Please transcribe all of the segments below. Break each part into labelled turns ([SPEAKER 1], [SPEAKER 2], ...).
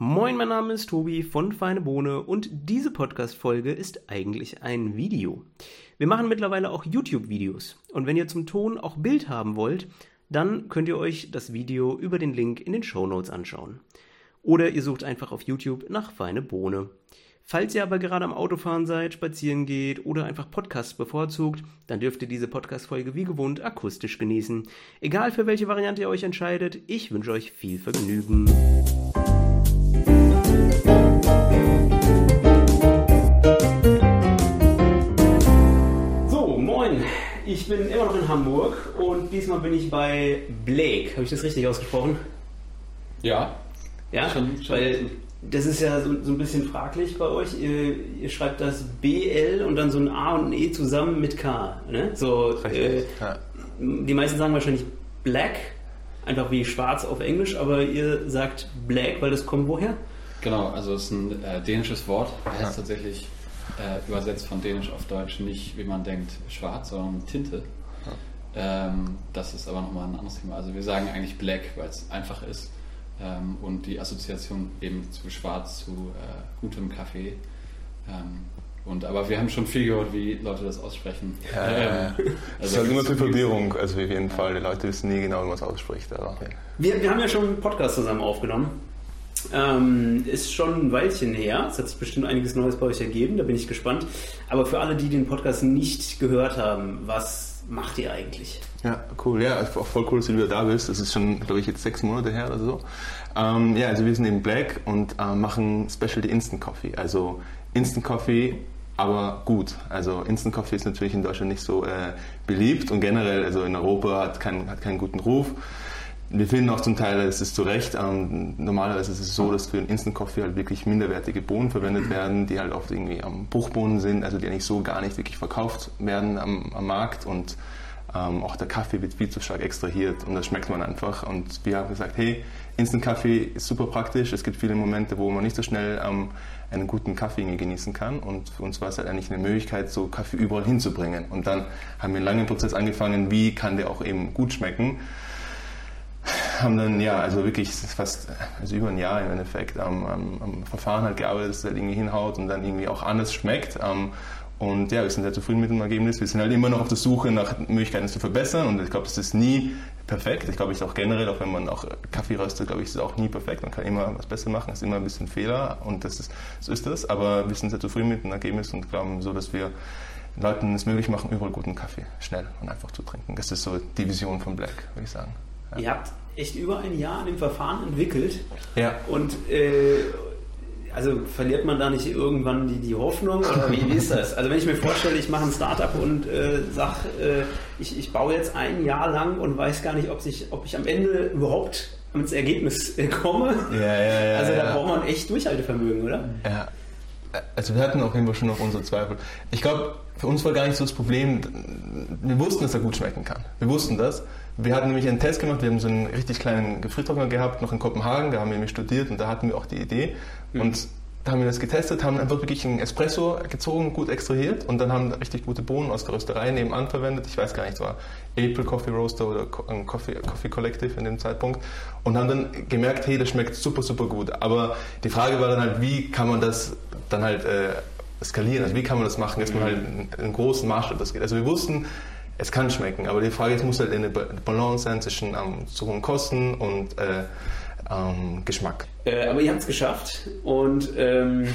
[SPEAKER 1] Moin, mein Name ist Tobi von Feine Bohne und diese Podcast-Folge ist eigentlich ein Video. Wir machen mittlerweile auch YouTube-Videos und wenn ihr zum Ton auch Bild haben wollt, dann könnt ihr euch das Video über den Link in den Show Notes anschauen. Oder ihr sucht einfach auf YouTube nach Feine Bohne. Falls ihr aber gerade am Autofahren seid, spazieren geht oder einfach Podcasts bevorzugt, dann dürft ihr diese Podcast-Folge wie gewohnt akustisch genießen. Egal für welche Variante ihr euch entscheidet, ich wünsche euch viel Vergnügen. So, moin. Ich bin immer noch in Hamburg und diesmal bin ich bei Blake. Habe ich das richtig ausgesprochen?
[SPEAKER 2] Ja.
[SPEAKER 1] Ja,
[SPEAKER 2] Schon- schon.
[SPEAKER 1] weil das ist ja so, so ein bisschen fraglich bei euch. Ihr, ihr schreibt das BL und dann so ein A und ein E zusammen mit K. Ne? So, äh, die meisten sagen wahrscheinlich Black, einfach wie schwarz auf Englisch, aber ihr sagt Black, weil das kommt woher?
[SPEAKER 2] Genau, also es ist ein äh, dänisches Wort. Heißt tatsächlich äh, übersetzt von Dänisch auf Deutsch nicht, wie man denkt, schwarz, sondern Tinte. Ähm, das ist aber nochmal ein anderes Thema. Also wir sagen eigentlich Black, weil es einfach ist. Ähm, und die Assoziation eben zu schwarz, zu äh, gutem Kaffee. Ähm, und, aber wir haben schon viel gehört, wie Leute das aussprechen.
[SPEAKER 3] Ja, ja, ja.
[SPEAKER 2] Ähm,
[SPEAKER 3] Es ist halt immer viel Verwirrung, also auf jeden Fall. Die Leute wissen nie genau, wie man es ausspricht. Aber
[SPEAKER 1] Wir, wir haben ja schon einen Podcast zusammen aufgenommen. Ähm, ist schon ein Weilchen her. Es hat sich bestimmt einiges Neues bei euch ergeben, da bin ich gespannt. Aber für alle, die den Podcast nicht gehört haben, was macht ihr eigentlich?
[SPEAKER 3] Ja, cool. Ja, auch voll cool, dass du wieder da bist. Das ist schon, glaube ich, jetzt sechs Monate her oder so. Ähm, ja, also wir sind eben Black und äh, machen Specialty Instant Coffee. Also Instant Coffee, aber gut. Also Instant Coffee ist natürlich in Deutschland nicht so äh, beliebt und generell, also in Europa hat, kein, hat keinen guten Ruf. Wir finden auch zum Teil, es ist zu Recht, ähm, normalerweise ist es so, dass für den Instant Coffee halt wirklich minderwertige Bohnen verwendet werden, die halt oft irgendwie am Bruchbohnen sind, also die eigentlich so gar nicht wirklich verkauft werden am, am Markt und ähm, auch der Kaffee wird viel zu stark extrahiert und das schmeckt man einfach. Und wir haben gesagt, hey, Instant Kaffee ist super praktisch. Es gibt viele Momente, wo man nicht so schnell ähm, einen guten Kaffee genießen kann. Und für uns war es halt eigentlich eine Möglichkeit, so Kaffee überall hinzubringen. Und dann haben wir einen langen Prozess angefangen, wie kann der auch eben gut schmecken haben dann, ja, also wirklich fast also über ein Jahr im Endeffekt am, am, am Verfahren halt gearbeitet, dass es halt irgendwie hinhaut und dann irgendwie auch anders schmeckt. Ähm, und ja, wir sind sehr zufrieden mit dem Ergebnis. Wir sind halt immer noch auf der Suche nach Möglichkeiten, es zu verbessern. Und ich glaube, das ist nie perfekt. Ich glaube, ich auch generell, auch wenn man auch Kaffee röstet, glaube ich, ist es auch nie perfekt. Man kann immer was besser machen. Es ist immer ein bisschen Fehler und das ist, so ist das. Aber wir sind sehr zufrieden mit dem Ergebnis und glauben so, dass wir Leuten es möglich machen, überall guten Kaffee schnell und einfach zu trinken. Das ist so die Vision von Black, würde ich sagen.
[SPEAKER 1] Ihr habt echt über ein Jahr an dem Verfahren entwickelt
[SPEAKER 3] Ja.
[SPEAKER 1] und äh, also verliert man da nicht irgendwann die, die Hoffnung oder wie, wie ist das? Also wenn ich mir vorstelle, ich mache ein Startup und äh, sag, äh, ich, ich baue jetzt ein Jahr lang und weiß gar nicht, ob, sich, ob ich am Ende überhaupt ans Ergebnis äh, komme.
[SPEAKER 3] Ja, ja, ja.
[SPEAKER 1] also da braucht man echt Durchhaltevermögen, oder?
[SPEAKER 3] Ja, also wir hatten auf jeden Fall schon noch unsere Zweifel. Ich glaube, für uns war gar nicht so das Problem, wir wussten, dass er gut schmecken kann. Wir wussten das. Wir hatten nämlich einen Test gemacht, wir haben so einen richtig kleinen Gefriertrockner gehabt, noch in Kopenhagen, da haben wir nämlich studiert und da hatten wir auch die Idee. Und da haben wir das getestet, haben einfach wirklich einen Espresso gezogen, gut extrahiert und dann haben richtig gute Bohnen aus der Rösterei nebenan verwendet. Ich weiß gar nicht, es war April Coffee Roaster oder ein Coffee, Coffee Collective in dem Zeitpunkt und haben dann gemerkt, hey, das schmeckt super, super gut. Aber die Frage war dann halt, wie kann man das dann halt äh, skalieren? Also wie kann man das machen, dass man halt einen, einen großen Maßstab das geht? Also wir wussten, es kann schmecken, aber die Frage ist, muss halt eine Ba- Balance sein zwischen ähm, zu hohen Kosten und äh, ähm, Geschmack.
[SPEAKER 1] Äh, aber ihr habt es geschafft und ähm,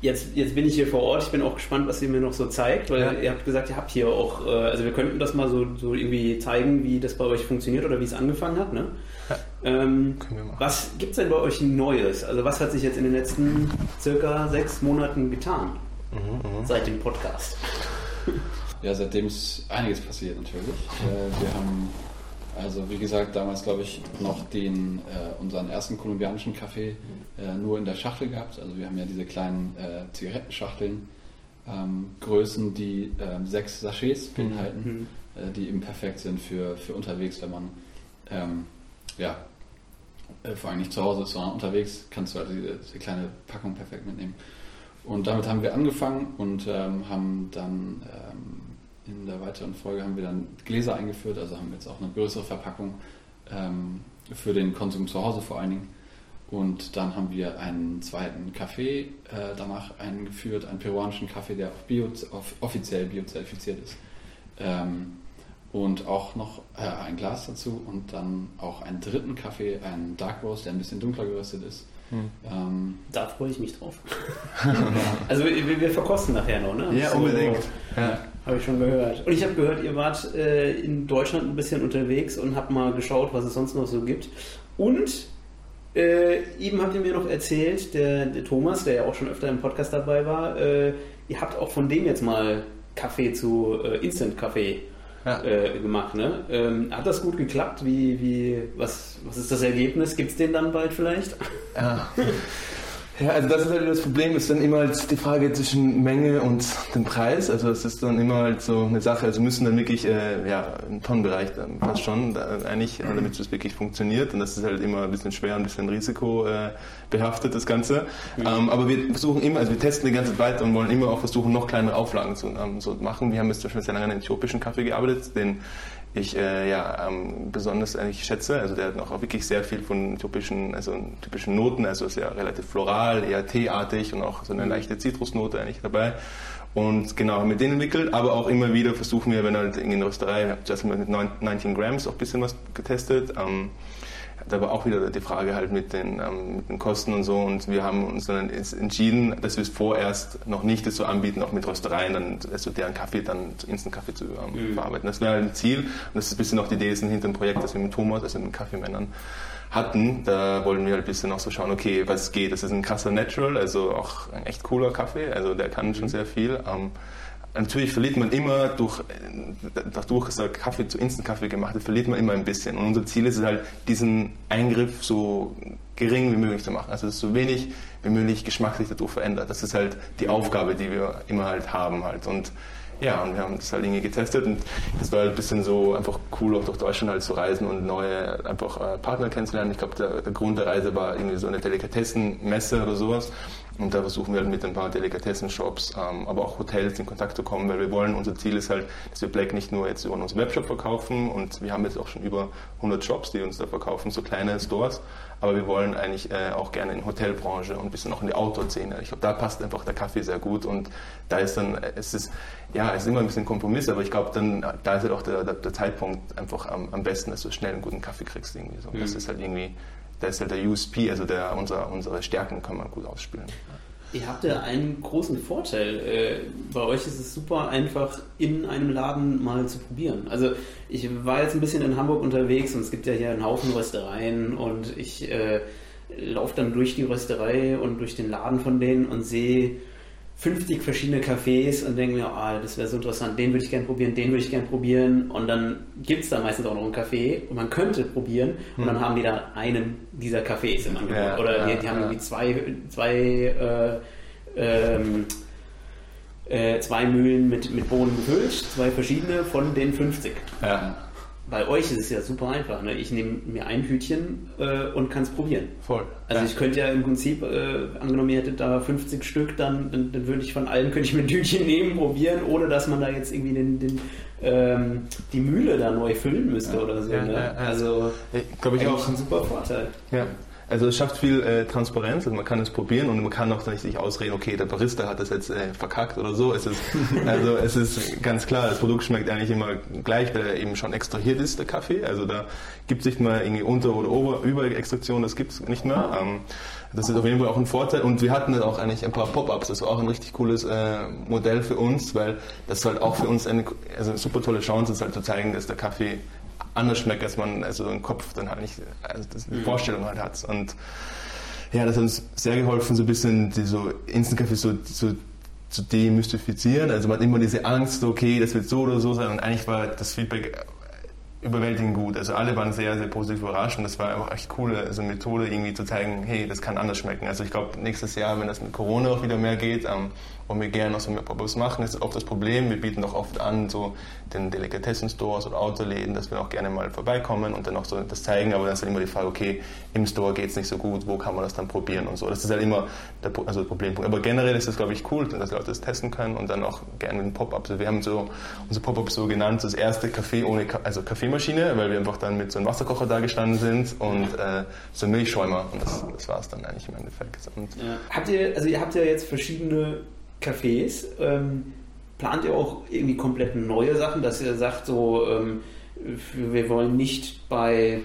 [SPEAKER 1] jetzt, jetzt bin ich hier vor Ort. Ich bin auch gespannt, was ihr mir noch so zeigt, weil
[SPEAKER 3] Ja.
[SPEAKER 1] ihr habt gesagt, ihr habt hier auch, äh, also wir könnten das mal so, so irgendwie zeigen, wie das bei euch funktioniert oder wie es angefangen hat. Ne? Ähm,
[SPEAKER 3] Können wir machen.
[SPEAKER 1] was gibt es denn bei euch Neues? Also was hat sich jetzt in den letzten circa sechs Monaten getan
[SPEAKER 3] Mhm,
[SPEAKER 1] seit dem Podcast?
[SPEAKER 2] Ja, seitdem ist einiges passiert natürlich. Äh, wir haben, also wie gesagt, damals glaube ich noch den, äh, unseren ersten kolumbianischen Kaffee äh, nur in der Schachtel gehabt. Also wir haben ja diese kleinen äh, Zigarettenschachteln, ähm, Größen, die ähm, sechs Sachets beinhalten, äh, die eben perfekt sind für, für unterwegs, wenn man ähm, ja, äh, vor allem nicht zu Hause ist, sondern unterwegs kannst du halt diese, diese kleine Packung perfekt mitnehmen. Und damit haben wir angefangen und ähm, haben dann ähm, in der weiteren Folge haben wir dann Gläser eingeführt, also haben wir jetzt auch eine größere Verpackung ähm, für den Konsum zu Hause vor allen Dingen. Und dann haben wir einen zweiten Kaffee äh, danach eingeführt, einen peruanischen Kaffee, der auch bio, auf, offiziell biozertifiziert ist. Ähm, und auch noch äh, ein Glas dazu und dann auch einen dritten Kaffee, einen Dark Roast, der ein bisschen dunkler geröstet ist.
[SPEAKER 1] Hm. Ähm, da freue ich mich drauf. also wir, wir, verkosten nachher noch, ne?
[SPEAKER 3] Ja, so, unbedingt.
[SPEAKER 1] Ja. Habe ich schon gehört. Und ich habe gehört, ihr wart äh, in Deutschland ein bisschen unterwegs und habt mal geschaut, was es sonst noch so gibt. Und äh, eben habt ihr mir noch erzählt, der, der, Thomas, der ja auch schon öfter im Podcast dabei war, äh, ihr habt auch von dem jetzt mal Kaffee zu äh, Instant-Kaffee ja. äh, gemacht. Ne? Ähm, hat das gut geklappt? Wie, wie, was, was ist das Ergebnis? Gibt es den dann bald vielleicht?
[SPEAKER 3] Ja. Ja, also das ist halt das Problem, ist dann immer halt die Frage zwischen Menge und dem Preis. Also es ist dann immer halt so eine Sache. Also müssen dann wirklich äh, ja, im Tonnenbereich dann fast schon da, eigentlich, damit es wirklich funktioniert. Und das ist halt immer ein bisschen schwer, ein bisschen risikobehaftet, äh, das Ganze. Mhm. Ähm, aber wir versuchen immer, also wir testen die ganze Zeit und wollen immer auch versuchen, noch kleinere Auflagen zu ähm, so machen. Wir haben jetzt zum Beispiel sehr lange an den äthiopischen Kaffee gearbeitet, den ich äh, ja ähm, besonders eigentlich schätze. Also der hat auch wirklich sehr viel von typischen, also typischen Noten, also ist ja relativ floral, eher teeartig und auch so eine leichte Zitrusnote eigentlich dabei. Und genau, haben wir den entwickelt, aber auch immer wieder versuchen wir, wenn halt in der Rösterei, ich habe zuerst mit 19 Grams auch ein bisschen was getestet. Ähm, da war auch wieder die Frage halt mit den, ähm, mit den Kosten und so und wir haben uns dann entschieden, dass wir es vorerst noch nicht so anbieten, auch mit Röstereien, dann also deren Kaffee dann Instant-Kaffee zu ähm, mhm. verarbeiten. Das wäre halt ein Ziel und das ist ein bisschen auch die Idee hinter dem Projekt, das wir mit Thomas, also mit den Kaffeemännern hatten. Da wollen wir halt ein bisschen auch so schauen, okay, was geht. Das ist ein krasser Natural, also auch ein echt cooler Kaffee, also der kann schon mhm. sehr viel. Ähm, natürlich verliert man immer durch, dadurch, dass der Kaffee zu Instant-Kaffee gemacht wird, verliert man immer ein bisschen. Und unser Ziel ist es halt, diesen Eingriff so gering wie möglich zu machen. Also, so wenig wie möglich Geschmack sich dadurch verändert. Das ist halt die Aufgabe, die wir immer halt haben halt. Und ja, und wir haben das halt irgendwie getestet und es war halt ein bisschen so einfach cool, auch durch Deutschland halt zu reisen und neue einfach äh, Partner kennenzulernen. Ich glaube, der, der Grund der Reise war irgendwie so eine Delikatessenmesse oder sowas. Und da versuchen wir halt mit ein paar Delikatessen-Shops, ähm, aber auch Hotels in Kontakt zu kommen, weil wir wollen, unser Ziel ist halt, dass wir Black nicht nur jetzt über unseren Webshop verkaufen und wir haben jetzt auch schon über 100 Shops, die uns da verkaufen, so kleine Stores, aber wir wollen eigentlich äh, auch gerne in die Hotelbranche und ein bisschen auch in die Outdoor-Szene. Ich glaube, da passt einfach der Kaffee sehr gut und da ist dann, es ist, ja, es ist immer ein bisschen Kompromiss, aber ich glaube, dann, da ist halt auch der, der, der Zeitpunkt einfach am, am, besten, dass du schnell einen guten Kaffee kriegst irgendwie so. Mhm. Das ist halt irgendwie da ist halt der USP, also der, unser, unsere Stärken kann man gut ausspielen.
[SPEAKER 1] Ihr habt ja einen großen Vorteil. Äh, bei euch ist es super einfach, in einem Laden mal zu probieren. Also ich war jetzt ein bisschen in Hamburg unterwegs und es gibt ja hier einen Haufen Röstereien und ich äh, laufe dann durch die Rösterei und durch den Laden von denen und sehe 50 verschiedene Cafés und denke mir, oh, das wäre so interessant, den würde ich gerne probieren, den würde ich gerne probieren. Und dann gibt es da meistens auch noch einen Café und man könnte probieren und hm. dann haben die da einen dieser Cafés im Angebot. Ja, Oder ja, die, die haben irgendwie zwei, zwei, äh, ähm, äh, zwei Mühlen mit, mit Bohnen gefüllt, zwei verschiedene von den 50. Ja bei euch ist es ja super einfach. Ne? Ich nehme mir ein Hütchen äh, und kann es probieren.
[SPEAKER 3] Voll.
[SPEAKER 1] Also ja. ich könnte ja im Prinzip, äh, angenommen ihr hättet da 50 Stück, dann, dann, dann, würde ich von allen, könnte ich mir ein Hütchen nehmen, probieren, ohne dass man da jetzt irgendwie den, den ähm, die Mühle da neu füllen müsste ja. oder so. Ja, ne? Also,
[SPEAKER 3] glaube ich auch
[SPEAKER 1] ein super Vorteil.
[SPEAKER 3] Ja. Also es schafft viel äh, Transparenz, also man kann es probieren und man kann auch nicht sich ausreden, okay, der Barista hat das jetzt äh, verkackt oder so. Es ist, also es ist ganz klar, das Produkt schmeckt eigentlich immer gleich, weil er eben schon extrahiert ist, der Kaffee. Also da gibt es nicht mal irgendwie Unter- oder Ober Überextraktion, das gibt es nicht mehr. Ähm, das ist auf jeden Fall auch ein Vorteil und wir hatten dann auch eigentlich ein paar Pop-Ups, das war auch ein richtig cooles äh, Modell für uns, weil das halt auch für uns eine, also eine super tolle Chance ist, halt zu zeigen, dass der Kaffee anders schmeckt, als man also im Kopf dann halt nicht, also das eine mhm. Vorstellung halt hat. Und ja, das hat uns sehr geholfen, so ein bisschen die so Instant Kaffee so, so zu demystifizieren. Also man hat immer diese Angst, okay, das wird so oder so sein. Und eigentlich war das Feedback überwältigend gut. Also alle waren sehr, sehr positiv überrascht und das war auch echt coole also Methode, irgendwie zu zeigen, hey, das kann anders schmecken. Also ich glaube, nächstes Jahr, wenn das mit Corona auch wieder mehr geht, ähm, und wir gerne noch so mehr Pop-Ups machen, ist oft das Problem. Wir bieten doch oft an, so den Delikatessen-Stores oder Autoläden, dass wir auch gerne mal vorbeikommen und dann auch so das zeigen. Aber dann ist halt immer die Frage, okay, im Store geht es nicht so gut, wo kann man das dann probieren und so. Das ist halt immer der also Problempunkt. Aber generell ist das, glaube ich, cool, dass Leute das testen können und dann auch gerne einem Pop-Up. Also wir haben so unsere Pop-Up so genannt, das erste Café ohne, also Café Kaffeemaschine, weil wir einfach dann mit so einem Wasserkocher da gestanden sind und äh, so ein Milchschäumer und das, das war es dann eigentlich im Endeffekt. Und
[SPEAKER 1] ja. Habt ihr, also ihr habt ja jetzt verschiedene Cafés. Ähm, plant ihr auch irgendwie komplett neue Sachen, dass ihr sagt, so ähm, wir wollen nicht bei,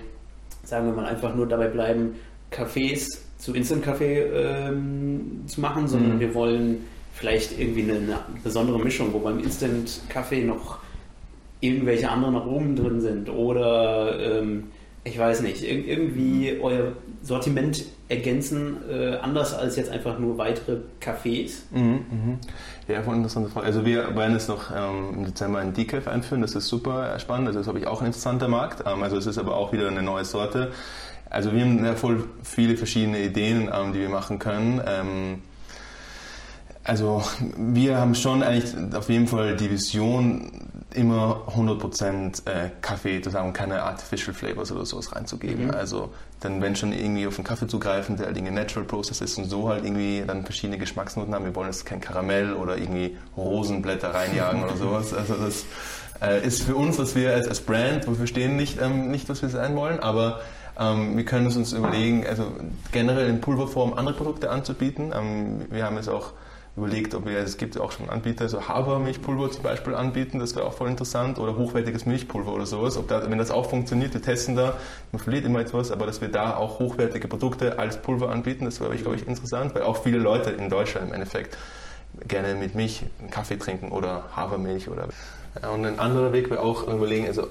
[SPEAKER 1] sagen wir mal, einfach nur dabei bleiben, Cafés zu Instant Kaffee ähm, zu machen, sondern mhm. wir wollen vielleicht irgendwie eine, eine, besondere Mischung, wo beim Instant Kaffee noch irgendwelche anderen Aromen drin sind oder ähm, ich weiß nicht, irgendwie euer Sortiment ergänzen, äh, anders als jetzt einfach nur weitere Cafés? Mhm,
[SPEAKER 3] mhm. Ja, voll interessante Frage. Also wir werden jetzt noch ähm, im Dezember ein Decaf einführen, das ist super spannend, also das ist, glaube ich, auch ein interessanter Markt. Ähm, also es ist aber auch wieder eine neue Sorte. Also wir haben ja voll viele verschiedene Ideen, ähm, die wir machen können. Ähm, also wir haben schon eigentlich auf jeden Fall die Vision, immer 100% äh, Kaffee zu sagen, keine Artificial Flavors oder sowas reinzugeben. Mhm. Also dann wenn schon irgendwie auf einen Kaffee zugreifen, der halt irgendwie Natural Process ist und so halt irgendwie dann verschiedene Geschmacksnoten haben. Wir wollen jetzt kein Karamell oder irgendwie Rosenblätter reinjagen oder sowas. Also das äh, ist für uns, was wir als, als Brand, wo wir stehen, nicht, ähm, nicht, was wir sein wollen, aber ähm, wir können uns überlegen, also generell in Pulverform andere Produkte anzubieten. Ähm, wir haben jetzt auch überlegt, ob wir, es gibt auch schon Anbieter, so Hafermilchpulver zum Beispiel anbieten, das wäre auch voll interessant, oder hochwertiges Milchpulver oder sowas. Ob da, wenn das auch funktioniert, wir testen da, man verliert immer etwas, aber dass wir da auch hochwertige Produkte als Pulver anbieten, das wäre, glaube ich, interessant, weil auch viele Leute in Deutschland im Endeffekt gerne mit Milch einen Kaffee trinken oder Hafermilch oder und ein anderer Weg wäre auch überlegen, also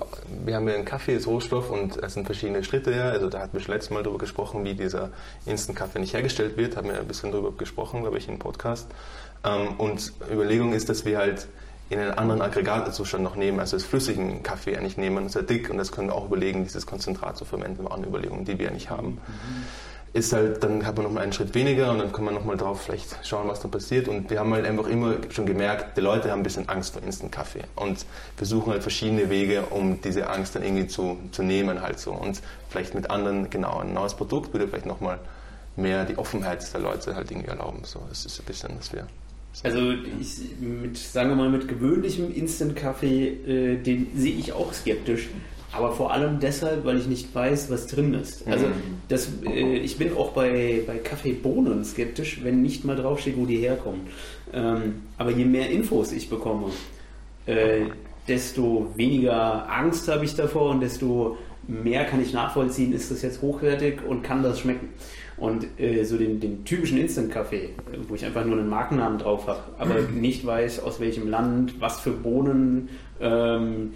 [SPEAKER 3] wir haben ja einen Kaffee als Rohstoff und es sind verschiedene Schritte ja. Also da hatten wir schon letztes Mal darüber gesprochen, wie dieser Instant-Kaffee nicht hergestellt wird. Haben wir ein bisschen darüber gesprochen, glaube ich, im Podcast. Ähm, und Überlegung ist, dass wir halt in einen anderen Aggregatzustand noch nehmen, also das flüssigen Kaffee eigentlich nehmen, sehr dick und das können wir auch überlegen, dieses Konzentrat zu verwenden, waren Überlegungen, die wir eigentlich haben. Mhm ist halt, dann hat man nochmal einen Schritt weniger und dann kann man nochmal drauf vielleicht schauen, was da passiert. Und wir haben halt einfach immer schon gemerkt, die Leute haben ein bisschen Angst vor Instant-Kaffee und versuchen halt verschiedene Wege, um diese Angst dann irgendwie zu, zu nehmen halt so. Und vielleicht mit anderen, genau, ein neues Produkt würde vielleicht nochmal mehr die Offenheit der Leute halt irgendwie erlauben. So, das ist ein bisschen, dass wir
[SPEAKER 1] also ich, mit, sagen wir mal, mit gewöhnlichem Instant-Kaffee, äh, den sehe ich auch skeptisch. Aber vor allem deshalb, weil ich nicht weiß, was drin ist. Also mhm. das, äh, ich bin auch bei, bei Kaffeebohnen skeptisch, wenn nicht mal draufsteht, wo die herkommen. Ähm, aber je mehr Infos ich bekomme, äh, desto weniger Angst habe ich davor und desto mehr kann ich nachvollziehen, ist das jetzt hochwertig und kann das schmecken. Und äh, so den, den typischen Instant-Kaffee, wo ich einfach nur einen Markennamen drauf habe, aber mhm. nicht weiß, aus welchem Land, was für Bohnen, ähm,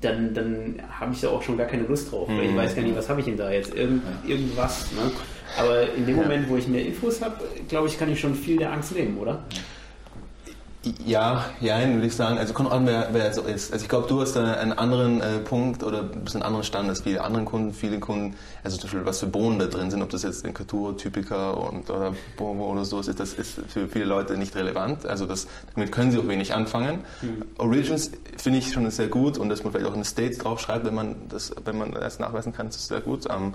[SPEAKER 1] dann, dann habe ich da auch schon gar keine Lust drauf. Weil ich mhm. weiß gar nicht, was habe ich denn da jetzt? Irgend, irgendwas. Ne? Aber in dem Moment, wo ich mehr Infos habe, glaube ich, kann ich schon viel der Angst nehmen, oder?
[SPEAKER 3] Ja, ja, würde ich sagen. Also kommt an, wer, wer so ist. Also ich glaube, du hast da einen anderen äh, Punkt oder ein bisschen anderen Stand als viele andere Kunden. Viele Kunden, also zum Beispiel was für Bohnen da drin sind, ob das jetzt Incatur, Typica und, oder Bobo oder so ist, das ist für viele Leute nicht relevant. Also das, damit können sie auch wenig anfangen. Mhm. Origins finde ich schon sehr gut und dass man vielleicht auch in States draufschreibt, wenn man das, wenn man das nachweisen kann, das ist sehr gut. Ähm,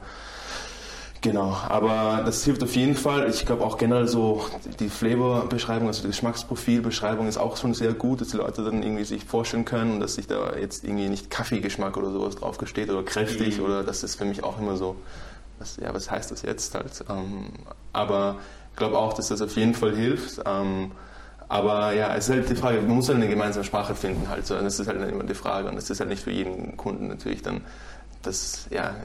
[SPEAKER 3] Genau, aber das hilft auf jeden Fall. Ich glaube auch generell so die Flavor-Beschreibung, also die Geschmacksprofil-Beschreibung ist auch schon sehr gut, dass die Leute dann irgendwie sich vorstellen können und dass sich da jetzt irgendwie nicht Kaffeegeschmack oder sowas draufgesteht oder kräftig mhm. oder das ist für mich auch immer so, was, ja, was heißt das jetzt halt? Ähm, aber ich glaube auch, dass das auf jeden Fall hilft. Ähm, aber ja, es ist halt die Frage, man muss halt eine gemeinsame Sprache finden halt. So. Und das ist halt immer die Frage und das ist halt nicht für jeden Kunden natürlich dann dass ja,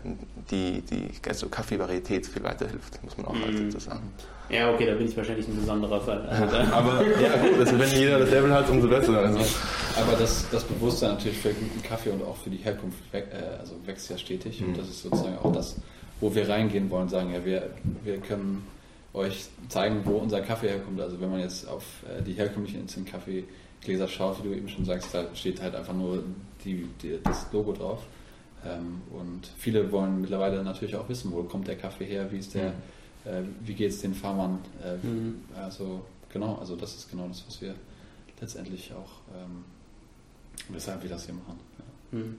[SPEAKER 3] die, die also Kaffeevarietät viel weiterhilft, muss man auch halt dazu sagen.
[SPEAKER 1] Ja, okay, da bin ich wahrscheinlich ein besonderer Fall. Also
[SPEAKER 3] aber ja gut, also wenn jeder das Level hat, umso besser. Also.
[SPEAKER 2] Aber das, das Bewusstsein natürlich für guten Kaffee und auch für die Herkunft äh, also wächst ja stetig mhm. und das ist sozusagen auch das, wo wir reingehen wollen, sagen, ja, wir, wir können euch zeigen, wo unser Kaffee herkommt. Also wenn man jetzt auf äh, die herkömmlichen Instant-Kaffee-Gläser schaut, wie du eben schon sagst, da steht halt einfach nur die, die, das Logo drauf. Ähm, und viele wollen mittlerweile natürlich auch wissen, wo kommt der Kaffee her, wie ist der, mhm. äh, wie geht es den Farmern. Äh, mhm. Also genau, also das ist genau das, was wir letztendlich auch, ähm, weshalb wir das hier machen. Ja. Mhm.